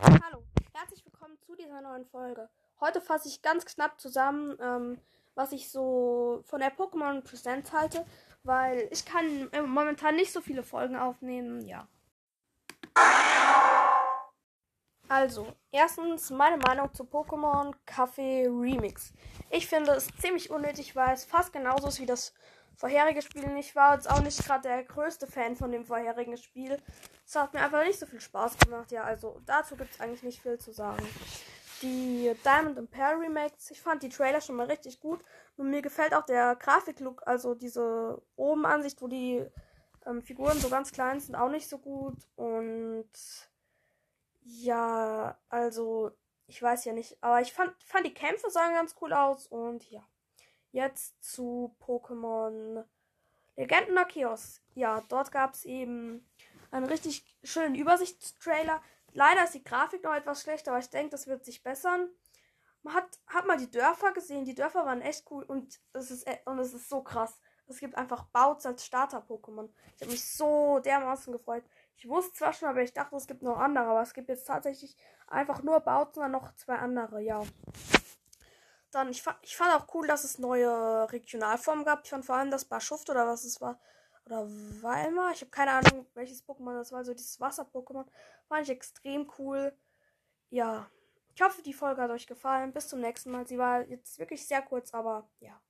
Hallo, herzlich willkommen zu dieser neuen Folge. Heute fasse ich ganz knapp zusammen, ähm, was ich so von der Pokémon Presents halte, weil ich kann momentan nicht so viele Folgen aufnehmen, ja. Also, erstens meine Meinung zu Pokémon Kaffee Remix. Ich finde es ziemlich unnötig, weil es fast genauso ist wie das vorherige Spiel. Ich war jetzt auch nicht gerade der größte Fan von dem vorherigen Spiel. Es hat mir einfach nicht so viel Spaß gemacht. Ja, also dazu gibt es eigentlich nicht viel zu sagen. Die Diamond and Pearl Remakes, ich fand die Trailer schon mal richtig gut. Und mir gefällt auch der Grafiklook, also diese oben Ansicht, wo die ähm, Figuren so ganz klein sind, auch nicht so gut. Und ja, also, ich weiß ja nicht. Aber ich fand, fand die Kämpfe sahen ganz cool aus. Und ja. Jetzt zu Pokémon Legenden Arceus. Ja, dort gab es eben einen richtig schönen Übersichtstrailer. Leider ist die Grafik noch etwas schlechter, aber ich denke, das wird sich bessern. Man hat, hat mal die Dörfer gesehen. Die Dörfer waren echt cool und es ist, e, und es ist so krass. Es gibt einfach Bouts als Starter-Pokémon. Ich habe mich so dermaßen gefreut. Ich wusste zwar schon, aber ich dachte, es gibt noch andere. Aber es gibt jetzt tatsächlich einfach nur dann noch zwei andere, ja. Dann, ich, fand, ich fand auch cool, dass es neue Regionalformen gab. Ich fand vor allem das Barschuft oder was es war. Oder Weimar. Ich habe keine Ahnung, welches Pokémon das war. So dieses Wasser-Pokémon. Fand ich extrem cool. Ja. Ich hoffe, die Folge hat euch gefallen. Bis zum nächsten Mal. Sie war jetzt wirklich sehr kurz, aber ja.